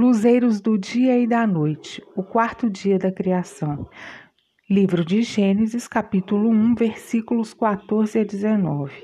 Luzeiros do dia e da noite, o quarto dia da criação. Livro de Gênesis, capítulo 1, versículos 14 a 19.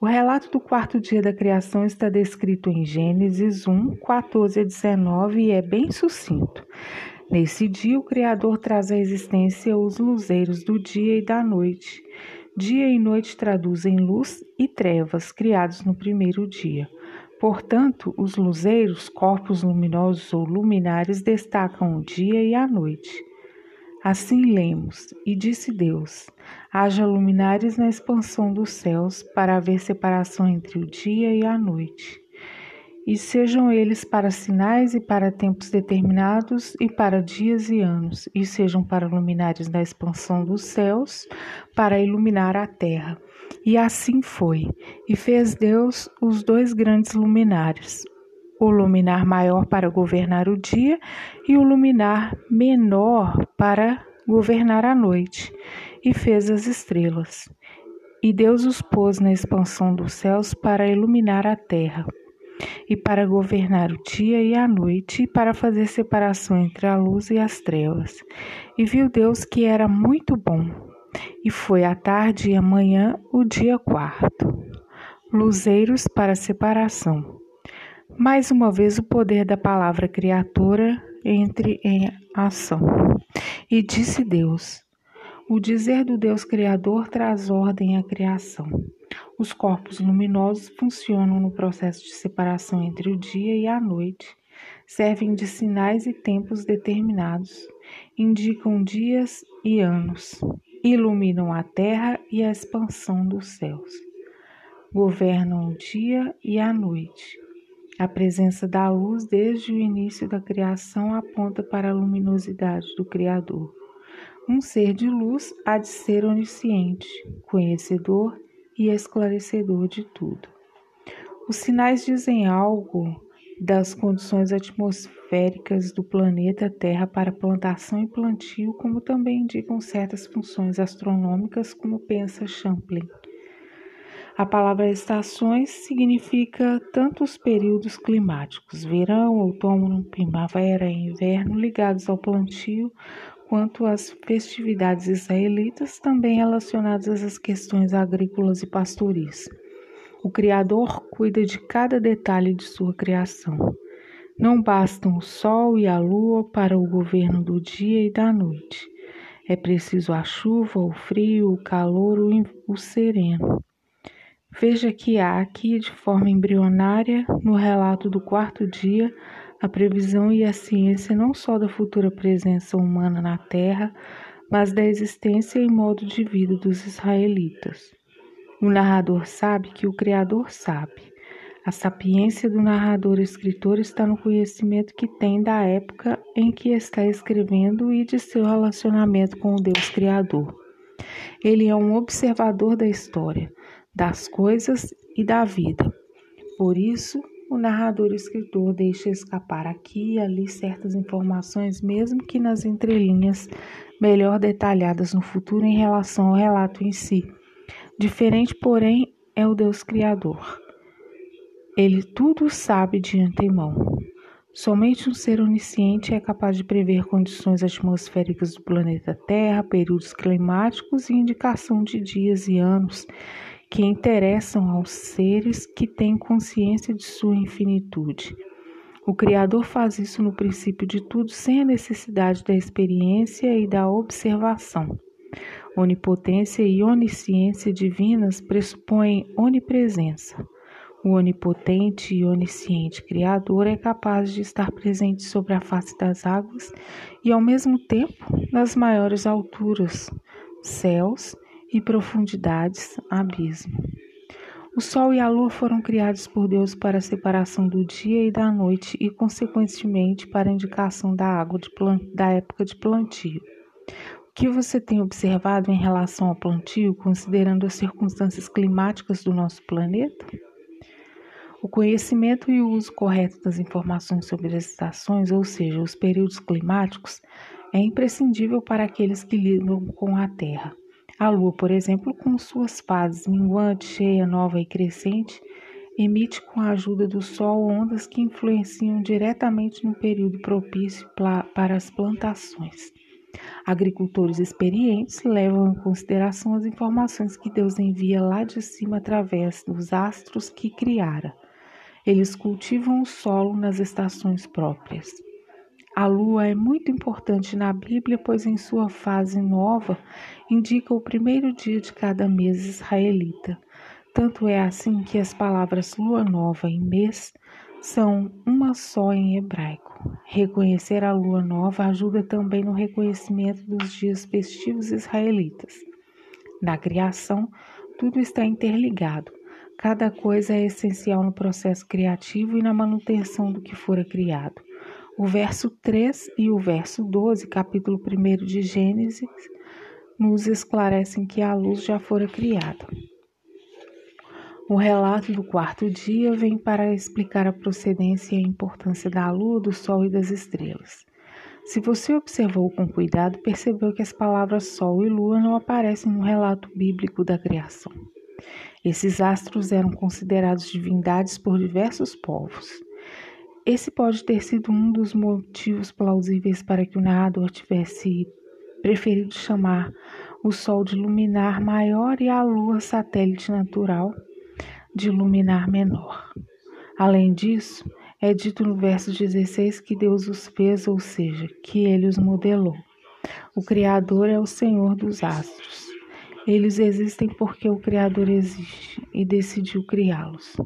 O relato do quarto dia da criação está descrito em Gênesis 1, 14 a 19 e é bem sucinto. Nesse dia, o Criador traz à existência os luzeiros do dia e da noite. Dia e noite traduzem luz e trevas, criados no primeiro dia. Portanto, os luzeiros, corpos luminosos ou luminares, destacam o dia e a noite. Assim lemos: E disse Deus: haja luminares na expansão dos céus, para haver separação entre o dia e a noite. E sejam eles para sinais e para tempos determinados, e para dias e anos, e sejam para luminares na expansão dos céus, para iluminar a terra e assim foi. E fez Deus os dois grandes luminares, o luminar maior para governar o dia e o luminar menor para governar a noite, e fez as estrelas. E Deus os pôs na expansão dos céus para iluminar a terra, e para governar o dia e a noite, e para fazer separação entre a luz e as trevas. E viu Deus que era muito bom. E foi a tarde e a manhã o dia quarto. Luzeiros para separação. Mais uma vez o poder da palavra criatura entre em ação. E disse Deus: O dizer do Deus Criador traz ordem à criação. Os corpos luminosos funcionam no processo de separação entre o dia e a noite, servem de sinais e tempos determinados, indicam dias e anos, iluminam a terra e a expansão dos céus. Governam o dia e a noite. A presença da luz desde o início da criação aponta para a luminosidade do Criador. Um ser de luz há de ser onisciente, conhecedor e esclarecedor de tudo. Os sinais dizem algo das condições atmosféricas do planeta Terra para plantação e plantio, como também indicam certas funções astronômicas, como pensa Champlin. A palavra estações significa tanto os períodos climáticos, verão, outono, primavera e inverno, ligados ao plantio, quanto as festividades israelitas, também relacionadas às questões agrícolas e pastoris. O Criador cuida de cada detalhe de sua criação. Não bastam o sol e a lua para o governo do dia e da noite. É preciso a chuva, o frio, o calor, o sereno. Veja que há aqui, de forma embrionária, no relato do quarto dia, a previsão e a ciência não só da futura presença humana na Terra, mas da existência e modo de vida dos israelitas. O narrador sabe que o Criador sabe. A sapiência do narrador-escritor está no conhecimento que tem da época em que está escrevendo e de seu relacionamento com o Deus Criador. Ele é um observador da história, das coisas e da vida. Por isso, o narrador-escritor deixa escapar aqui e ali certas informações, mesmo que nas entrelinhas melhor detalhadas no futuro em relação ao relato em si Diferente, porém, é o Deus Criador. Ele tudo sabe de antemão. Somente um ser onisciente é capaz de prever condições atmosféricas do planeta Terra, períodos climáticos e indicação de dias e anos que interessam aos seres que têm consciência de sua infinitude. O Criador faz isso no princípio de tudo sem a necessidade da experiência e da observação. Onipotência e onisciência divinas pressupõem onipresença. O onipotente e onisciente Criador é capaz de estar presente sobre a face das águas e, ao mesmo tempo, nas maiores alturas, céus e profundidades, abismo. O Sol e a Lua foram criados por Deus para a separação do dia e da noite e, consequentemente, para a indicação da água da época de plantio que você tem observado em relação ao plantio, considerando as circunstâncias climáticas do nosso planeta? O conhecimento e o uso correto das informações sobre as estações, ou seja, os períodos climáticos, é imprescindível para aqueles que lidam com a Terra. A Lua, por exemplo, com suas fases minguante, cheia, nova e crescente, emite com a ajuda do Sol ondas que influenciam diretamente no período propício para as plantações. Agricultores experientes levam em consideração as informações que Deus envia lá de cima através dos astros que criara. Eles cultivam o solo nas estações próprias. A lua é muito importante na Bíblia, pois em sua fase nova indica o primeiro dia de cada mês israelita. Tanto é assim que as palavras lua nova e mês são uma só em hebraico. Reconhecer a lua nova ajuda também no reconhecimento dos dias festivos israelitas. Na criação, tudo está interligado. Cada coisa é essencial no processo criativo e na manutenção do que fora criado. O verso 3 e o verso 12, capítulo 1 de Gênesis, nos esclarecem que a luz já fora criada. O relato do quarto dia vem para explicar a procedência e a importância da lua, do sol e das estrelas. Se você observou com cuidado, percebeu que as palavras sol e lua não aparecem no relato bíblico da criação. Esses astros eram considerados divindades por diversos povos. Esse pode ter sido um dos motivos plausíveis para que o narrador tivesse preferido chamar o Sol de luminar maior e a Lua satélite natural de luminar menor. Além disso, é dito no verso 16 que Deus os fez, ou seja, que ele os modelou. O Criador é o Senhor dos astros. Eles existem porque o Criador existe e decidiu criá-los.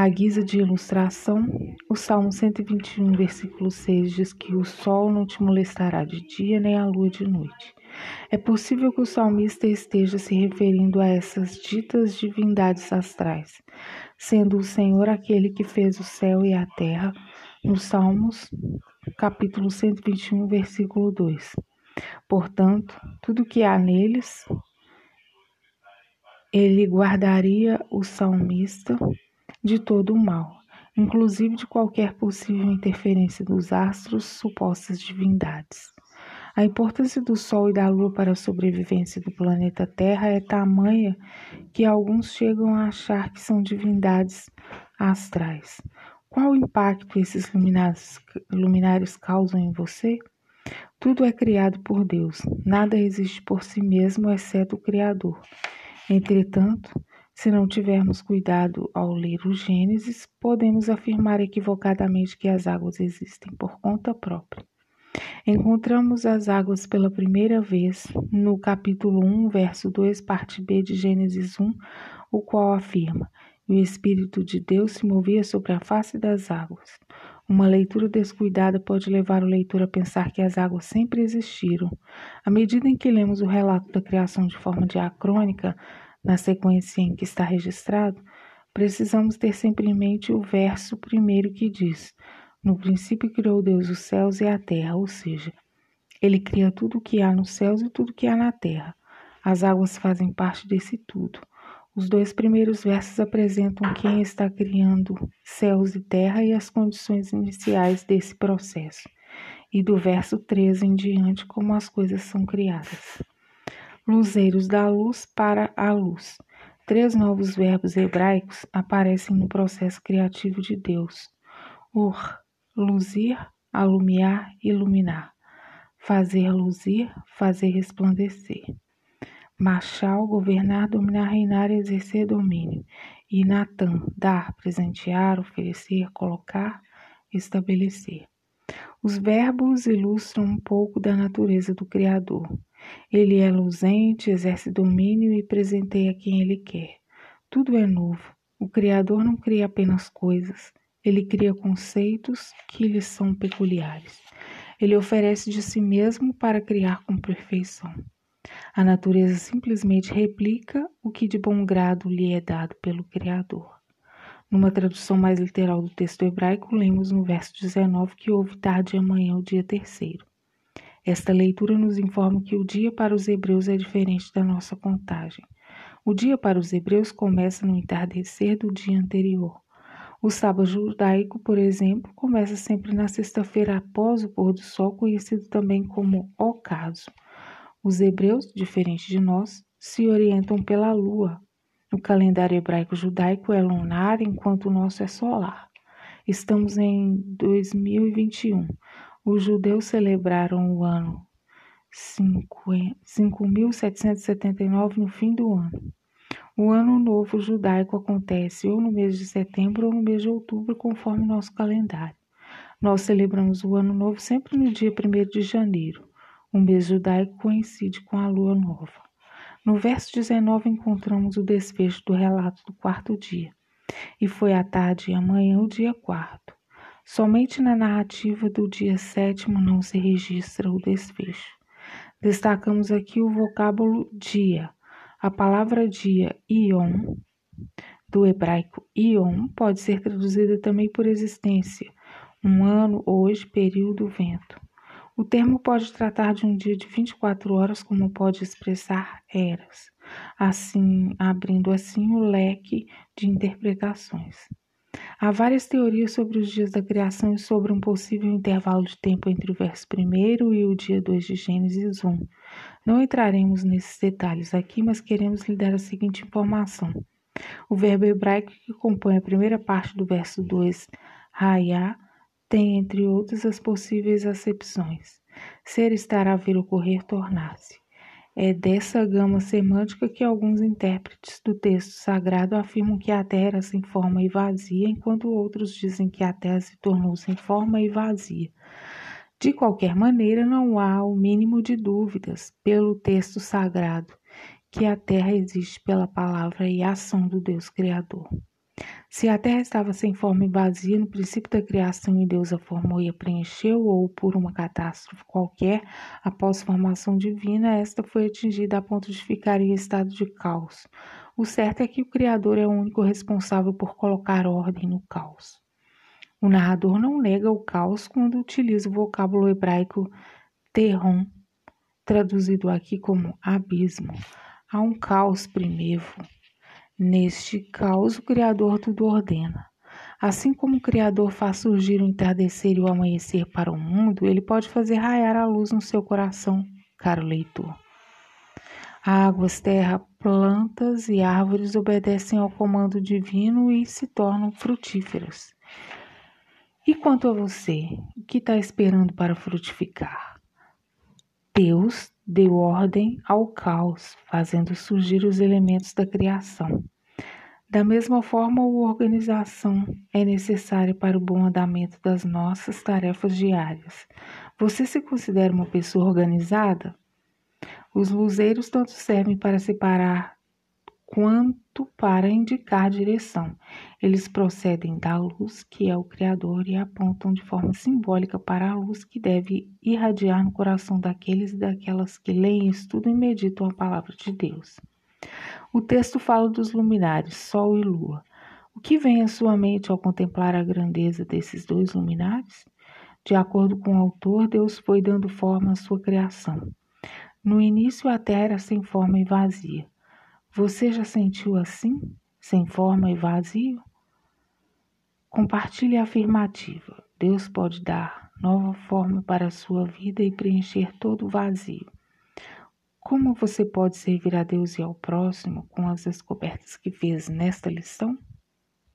À guisa de ilustração, o Salmo 121, versículo 6 diz que o sol não te molestará de dia nem a lua de noite. É possível que o salmista esteja se referindo a essas ditas divindades astrais, sendo o Senhor aquele que fez o céu e a terra, nos Salmos, capítulo 121, versículo 2. Portanto, tudo que há neles, ele guardaria o salmista de todo o mal, inclusive de qualquer possível interferência dos astros, supostas divindades. A importância do Sol e da Lua para a sobrevivência do planeta Terra é tamanha que alguns chegam a achar que são divindades astrais. Qual o impacto esses luminares, luminares causam em você? Tudo é criado por Deus, nada existe por si mesmo exceto o Criador. Entretanto, se não tivermos cuidado ao ler o Gênesis, podemos afirmar equivocadamente que as águas existem por conta própria. Encontramos as águas pela primeira vez no capítulo 1, verso 2, parte B de Gênesis 1, o qual afirma: E o Espírito de Deus se movia sobre a face das águas. Uma leitura descuidada pode levar o leitor a pensar que as águas sempre existiram. À medida em que lemos o relato da criação de forma diacrônica, na sequência em que está registrado, precisamos ter sempre em mente o verso primeiro que diz: no princípio criou Deus os céus e a terra, ou seja, ele cria tudo o que há nos céus e tudo o que há na terra. As águas fazem parte desse tudo. Os dois primeiros versos apresentam quem está criando céus e terra e as condições iniciais desse processo, e do verso 13 em diante, como as coisas são criadas. Luzeiros da luz para a luz. Três novos verbos hebraicos aparecem no processo criativo de Deus: ur, luzir, alumiar, iluminar, fazer luzir, fazer resplandecer. Machal, governar, dominar, reinar, exercer domínio. E Natan, dar, presentear, oferecer, colocar, estabelecer. Os verbos ilustram um pouco da natureza do Criador. Ele é luzente, exerce domínio e presenteia quem ele quer. Tudo é novo. O Criador não cria apenas coisas, ele cria conceitos que lhe são peculiares. Ele oferece de si mesmo para criar com perfeição. A natureza simplesmente replica o que de bom grado lhe é dado pelo Criador. Numa tradução mais literal do texto hebraico, lemos no verso 19 que houve tarde e amanhã o dia terceiro. Esta leitura nos informa que o dia para os hebreus é diferente da nossa contagem. O dia para os hebreus começa no entardecer do dia anterior. O sábado judaico, por exemplo, começa sempre na sexta-feira após o pôr do sol, conhecido também como ocaso. Os hebreus, diferente de nós, se orientam pela lua, O calendário hebraico judaico é lunar, enquanto o nosso é solar. Estamos em 2021. Os judeus celebraram o ano 5.779 no fim do ano. O Ano Novo Judaico acontece ou no mês de setembro ou no mês de outubro, conforme nosso calendário. Nós celebramos o Ano Novo sempre no dia 1 de janeiro. O mês judaico coincide com a lua nova. No verso 19 encontramos o desfecho do relato do quarto dia. E foi à tarde e amanhã o dia quarto. Somente na narrativa do dia sétimo não se registra o desfecho. Destacamos aqui o vocábulo dia. A palavra dia, ion, do hebraico ion, pode ser traduzida também por existência, um ano, hoje, período, vento. O termo pode tratar de um dia de 24 horas, como pode expressar eras, assim abrindo assim o leque de interpretações. Há várias teorias sobre os dias da criação e sobre um possível intervalo de tempo entre o verso 1 e o dia 2 de Gênesis 1. Não entraremos nesses detalhes aqui, mas queremos lhe dar a seguinte informação. O verbo hebraico que compõe a primeira parte do verso 2, raiá, tem, entre outras, as possíveis acepções: ser, estar, haver, ocorrer, tornar-se. É dessa gama semântica que alguns intérpretes do texto sagrado afirmam que a terra era sem forma e vazia, enquanto outros dizem que a terra se tornou sem forma e vazia. De qualquer maneira, não há o mínimo de dúvidas, pelo texto sagrado, que a terra existe pela palavra e ação do Deus Criador. Se a terra estava sem forma e vazia no princípio da criação e Deus a formou e a preencheu, ou por uma catástrofe qualquer, após formação divina, esta foi atingida a ponto de ficar em estado de caos. O certo é que o Criador é o único responsável por colocar ordem no caos. O narrador não nega o caos quando utiliza o vocábulo hebraico terron, traduzido aqui como abismo. Há um caos primevo Neste caos, o Criador tudo ordena. Assim como o Criador faz surgir o entardecer e o amanhecer para o mundo, ele pode fazer raiar a luz no seu coração, caro leitor. Águas, terra, plantas e árvores obedecem ao comando divino e se tornam frutíferas. E quanto a você, o que está esperando para frutificar? Deus deu ordem ao caos, fazendo surgir os elementos da criação. Da mesma forma, a organização é necessária para o bom andamento das nossas tarefas diárias. Você se considera uma pessoa organizada? Os luzeiros tanto servem para separar quanto para indicar direção. Eles procedem da luz, que é o Criador, e apontam de forma simbólica para a luz que deve irradiar no coração daqueles e daquelas que leem, estudam e meditam a palavra de Deus. O texto fala dos luminares, Sol e Lua. O que vem à sua mente ao contemplar a grandeza desses dois luminares? De acordo com o autor, Deus foi dando forma à sua criação. No início, a terra era sem forma e vazia. Você já sentiu assim, sem forma e vazio? Compartilhe a afirmativa. Deus pode dar nova forma para a sua vida e preencher todo o vazio. Como você pode servir a Deus e ao próximo com as descobertas que fez nesta lição?